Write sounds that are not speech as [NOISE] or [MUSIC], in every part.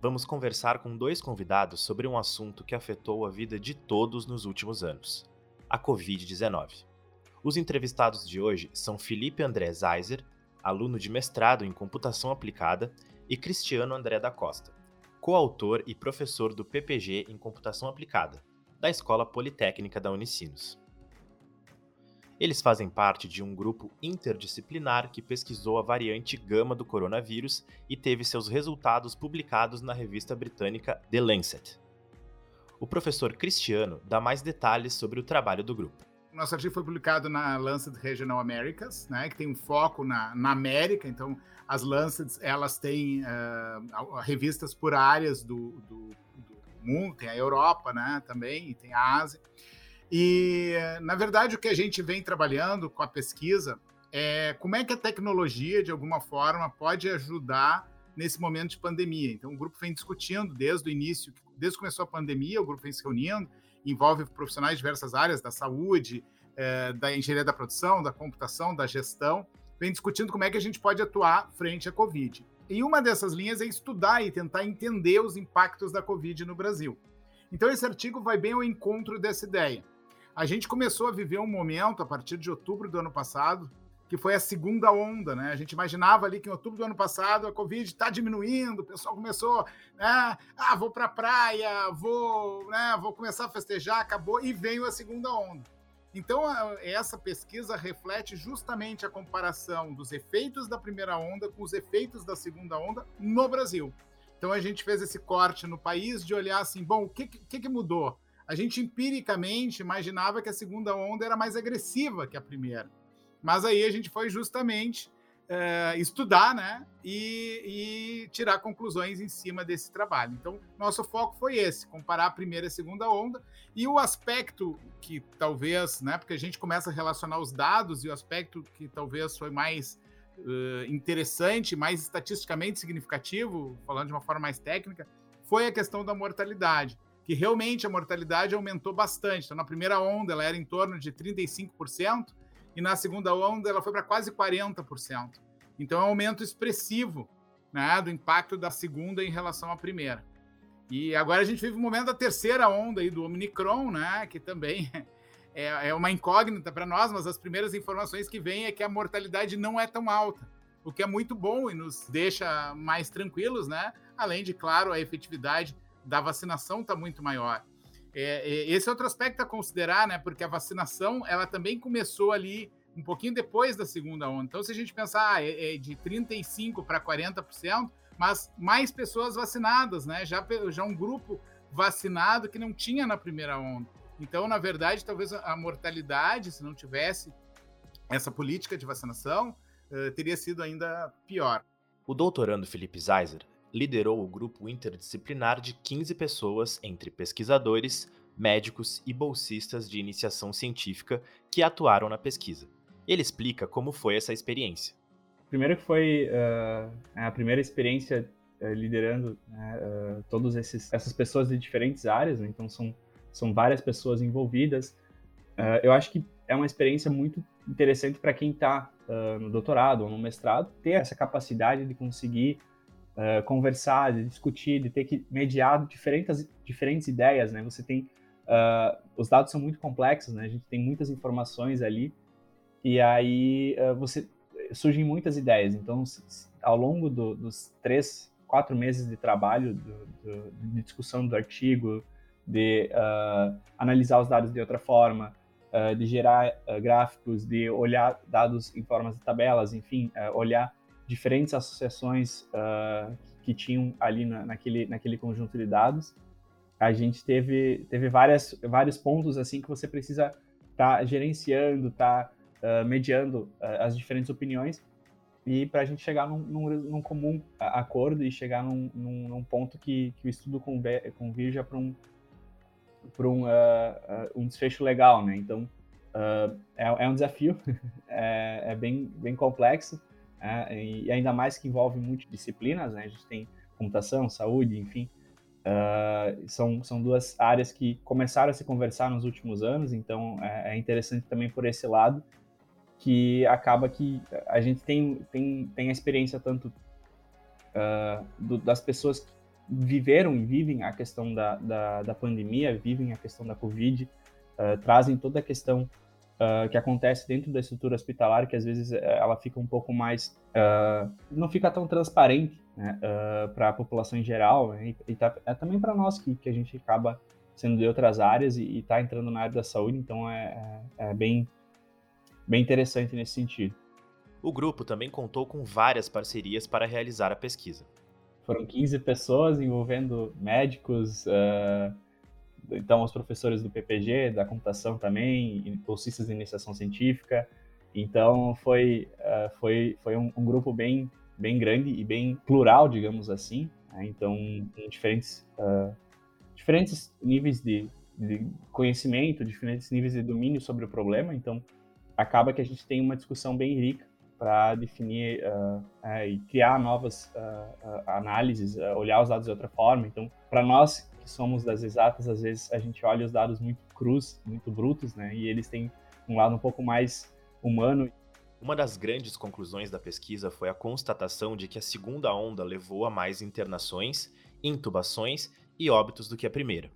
vamos conversar com dois convidados sobre um assunto que afetou a vida de todos nos últimos anos: a Covid-19. Os entrevistados de hoje são Felipe André Zeiser, aluno de mestrado em computação aplicada, e Cristiano André da Costa, coautor e professor do PPG em computação aplicada, da Escola Politécnica da Unicinos. Eles fazem parte de um grupo interdisciplinar que pesquisou a variante gama do coronavírus e teve seus resultados publicados na revista britânica The Lancet. O professor Cristiano dá mais detalhes sobre o trabalho do grupo. Nosso artigo foi publicado na Lancet Regional Americas, né, que tem um foco na, na América. Então, as Lancets elas têm uh, revistas por áreas do, do, do mundo, tem a Europa, né, também, e tem a Ásia. E, na verdade, o que a gente vem trabalhando com a pesquisa é como é que a tecnologia, de alguma forma, pode ajudar nesse momento de pandemia. Então, o grupo vem discutindo desde o início, desde que começou a pandemia, o grupo vem se reunindo, envolve profissionais de diversas áreas, da saúde, é, da engenharia da produção, da computação, da gestão, vem discutindo como é que a gente pode atuar frente à Covid. E uma dessas linhas é estudar e tentar entender os impactos da Covid no Brasil. Então, esse artigo vai bem ao encontro dessa ideia a gente começou a viver um momento a partir de outubro do ano passado, que foi a segunda onda, né? A gente imaginava ali que em outubro do ano passado a Covid está diminuindo, o pessoal começou, né? Ah, vou para a praia, vou, né? Vou começar a festejar, acabou e veio a segunda onda. Então, essa pesquisa reflete justamente a comparação dos efeitos da primeira onda com os efeitos da segunda onda no Brasil. Então, a gente fez esse corte no país de olhar assim, bom, o que, que, que mudou? A gente empiricamente imaginava que a segunda onda era mais agressiva que a primeira. Mas aí a gente foi justamente é, estudar né, e, e, tirar conclusões em cima desse trabalho. Então, nosso foco foi esse: comparar a primeira e a segunda onda. E o aspecto que talvez, né, porque a gente começa a relacionar os dados, e o aspecto que talvez foi mais uh, interessante, mais estatisticamente significativo, falando de uma forma mais técnica, foi a questão da mortalidade que realmente a mortalidade aumentou bastante. Então, na primeira onda, ela era em torno de 35%, e na segunda onda, ela foi para quase 40%. Então, é um aumento expressivo né, do impacto da segunda em relação à primeira. E agora a gente vive o momento da terceira onda aí do Omicron, né, que também [LAUGHS] é, é uma incógnita para nós, mas as primeiras informações que vêm é que a mortalidade não é tão alta, o que é muito bom e nos deixa mais tranquilos, né? Além de, claro, a efetividade da vacinação está muito maior. É, é, esse é outro aspecto a considerar, né? Porque a vacinação ela também começou ali um pouquinho depois da segunda onda. Então, se a gente pensar ah, é, é de 35% para 40%, mas mais pessoas vacinadas, né? Já, já um grupo vacinado que não tinha na primeira onda. Então, na verdade, talvez a mortalidade, se não tivesse essa política de vacinação, uh, teria sido ainda pior. O doutorando Felipe Zeiser liderou o grupo interdisciplinar de 15 pessoas, entre pesquisadores, médicos e bolsistas de iniciação científica que atuaram na pesquisa. Ele explica como foi essa experiência. Primeiro que foi uh, a primeira experiência uh, liderando né, uh, todas essas pessoas de diferentes áreas, né? então são, são várias pessoas envolvidas. eu acho que é uma experiência muito interessante para quem está no doutorado ou no mestrado, ter essa capacidade de conseguir uh, conversar, de discutir, de ter que mediar diferentes, diferentes ideias, né? Você tem uh, os dados são muito complexos, né? A gente tem muitas informações ali e aí uh, você surgem muitas ideias. Então, ao longo do, dos três, quatro meses de trabalho, do, do, de discussão do artigo, de analisar os dados de outra forma, de gerar gráficos, de olhar dados em formas de tabelas, enfim, olhar diferentes associações uh, que tinham ali na, naquele, naquele conjunto de dados. A gente teve, teve várias, vários pontos assim que você precisa estar tá gerenciando, tá, uh, mediando uh, as diferentes opiniões. e para a gente chegar num, num, num, comum acordo e chegar num, num ponto que, que o estudo convirja para um, pra um, um desfecho legal, né? Então, é, é, um desafio, [LAUGHS] é, é, bem, bem complexo, é, e ainda mais que envolve multidisciplinas, né? A gente tem computação, saúde, enfim, são, são duas áreas que começaram a se conversar nos últimos anos, então é, é interessante também por esse lado, que acaba que a gente tem, tem, tem a experiência tanto uh, do, das pessoas que viveram e vivem a questão da, da, da pandemia, vivem a questão da Covid, uh, trazem toda a questão uh, que acontece dentro da estrutura hospitalar, que às vezes eh, ela fica um pouco mais. não fica tão transparente né, para a população em geral, né, e, tá, é também para nós que, que a gente acaba sendo de outras áreas e está entrando na área da saúde, então é, é, é bem bem interessante nesse sentido. O grupo também contou com várias parcerias para realizar a pesquisa. Foram 15 pessoas envolvendo médicos, uh, então os professores do PPG, da computação também, bolsistas de iniciação científica. Então foi, uh, foi, foi um, um, grupo bem, bem grande e bem plural, digamos assim. Né? Então, em diferentes, uh, diferentes níveis de, de conhecimento, diferentes níveis de domínio sobre o problema. Então, acaba que a gente tem uma discussão bem rica para definir uh, uh, e criar novas uh, análises, olhar os dados de outra forma. Então, para nós que somos das exatas, às vezes a gente olha os dados muito crus, muito brutos, né? E eles têm um lado um pouco mais humano. Uma das grandes conclusões da pesquisa foi a constatação de que a segunda onda levou a mais internações, intubações e óbitos do que a primeira.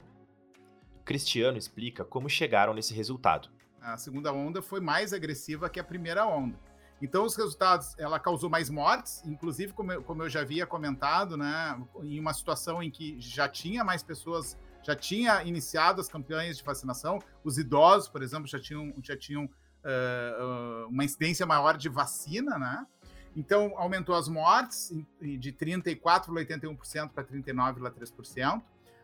Cristiano explica como chegaram nesse resultado a segunda onda foi mais agressiva que a primeira onda. Então, os resultados, ela causou mais mortes, inclusive, como eu, como eu já havia comentado, né, em uma situação em que já tinha mais pessoas, já tinha iniciado as campanhas de vacinação, os idosos, por exemplo, já tinham, já tinham uh, uma incidência maior de vacina, né? Então, aumentou as mortes de 34,81% para 39,3%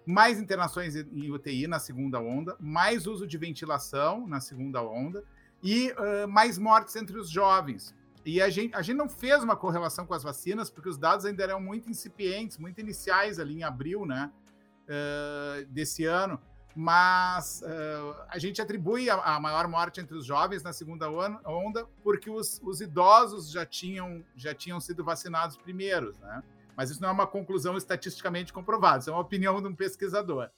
mais internações em UTI na segunda onda, mais uso de ventilação na segunda onda e uh, mais mortes entre os jovens. E a gente, a gente não fez uma correlação com as vacinas, porque os dados ainda eram muito incipientes, muito iniciais ali em abril né, uh, desse ano. Mas uh, a gente atribui a, a, maior morte entre os jovens na segunda onda porque os, os idosos já tinham, já tinham sido vacinados primeiros, né? Mas isso não é uma conclusão estatisticamente comprovada, isso é uma opinião de um pesquisador.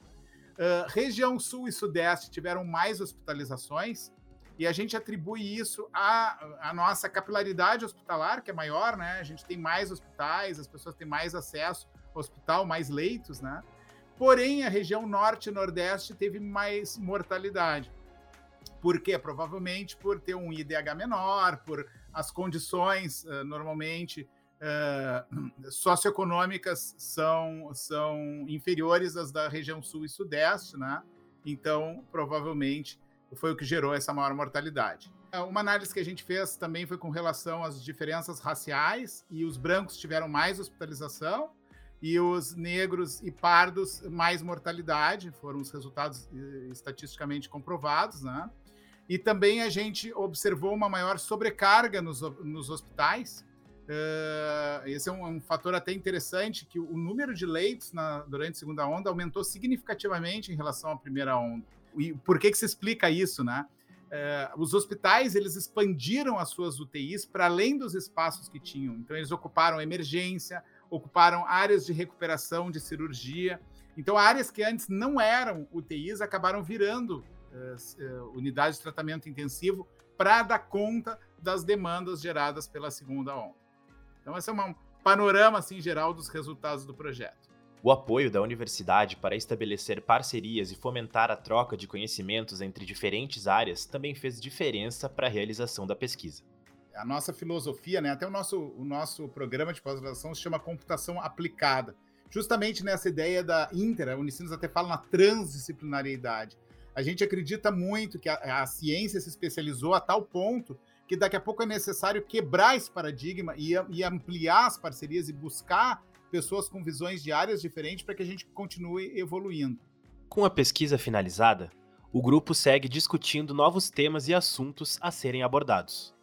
Uh, região Sul e Sudeste tiveram mais hospitalizações, e a gente atribui isso à, à, nossa capilaridade hospitalar, que é maior, né? A gente tem mais hospitais, as pessoas têm mais acesso ao hospital, mais leitos, né? Porém, a região Norte e Nordeste teve mais mortalidade. Por quê? Provavelmente por ter um IDH menor, por as condições, uh, normalmente, uh, socioeconômicas são, são inferiores às da região sul e sudeste, né? Então, provavelmente, foi o que gerou essa maior mortalidade. É, uma análise que a gente fez também foi com relação às diferenças raciais, e os brancos tiveram mais hospitalização, e os negros e pardos mais mortalidade, foram os resultados estatisticamente comprovados, né? E também a gente observou uma maior sobrecarga nos, nos hospitais, Uh, esse é um, um, fator até interessante, que o número de leitos na, durante a segunda onda aumentou significativamente em relação à primeira onda. E por que, que se explica isso, né? Uh, os hospitais eles expandiram as suas UTIs para além dos espaços que tinham. Então eles ocuparam emergência, ocuparam áreas de recuperação, de cirurgia. Então áreas que antes não eram UTIs acabaram virando uh, unidades de tratamento intensivo para dar conta das demandas geradas pela segunda onda. Então, esse é um panorama assim, geral dos resultados do projeto. O apoio da universidade para estabelecer parcerias e fomentar a troca de conhecimentos entre diferentes áreas também fez diferença para a realização da pesquisa. A nossa filosofia, né, até o nosso, o nosso programa de pós-graduação se chama computação aplicada, justamente nessa ideia da inter, a Unicinos até fala na transdisciplinariedade. A gente acredita muito que a, a ciência se especializou a tal ponto que daqui a pouco é necessário quebrar esse paradigma e, e ampliar as parcerias e buscar pessoas com visões de áreas diferentes para que a gente continue evoluindo. Com a pesquisa finalizada, o grupo segue discutindo novos temas e assuntos a serem abordados.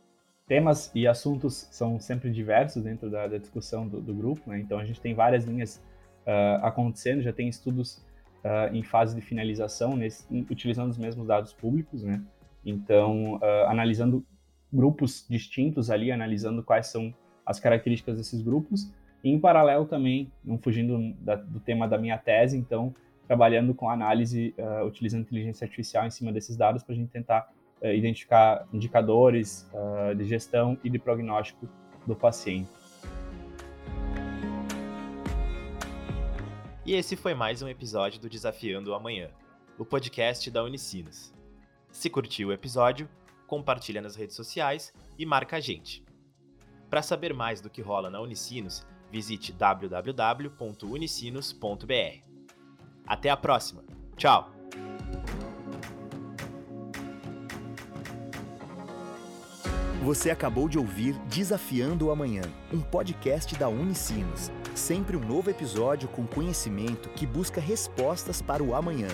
temas e assuntos são sempre diversos dentro da, da discussão do, do grupo, né? então a gente tem várias linhas uh, acontecendo, já tem estudos uh, em fase de finalização, nesse, utilizando os mesmos dados públicos, né? então uh, analisando grupos distintos ali, analisando quais são as características desses grupos, e em paralelo também, não fugindo da, do tema da minha tese, então trabalhando com análise, utilizando inteligência artificial em cima desses dados para a gente tentar uh, identificar indicadores uh, de gestão e de prognóstico do paciente. E esse foi mais um episódio do Desafiando o Amanhã, o podcast da Unicinos. Se curtiu o episódio, compartilha nas redes sociais e marca a gente. Para saber mais do que rola na Unicinos, visite www.unicinos.br. Até a próxima. Tchau! Você acabou de ouvir Desafiando o Amanhã, um podcast da Unicinos. Sempre um novo episódio com conhecimento que busca respostas para o amanhã.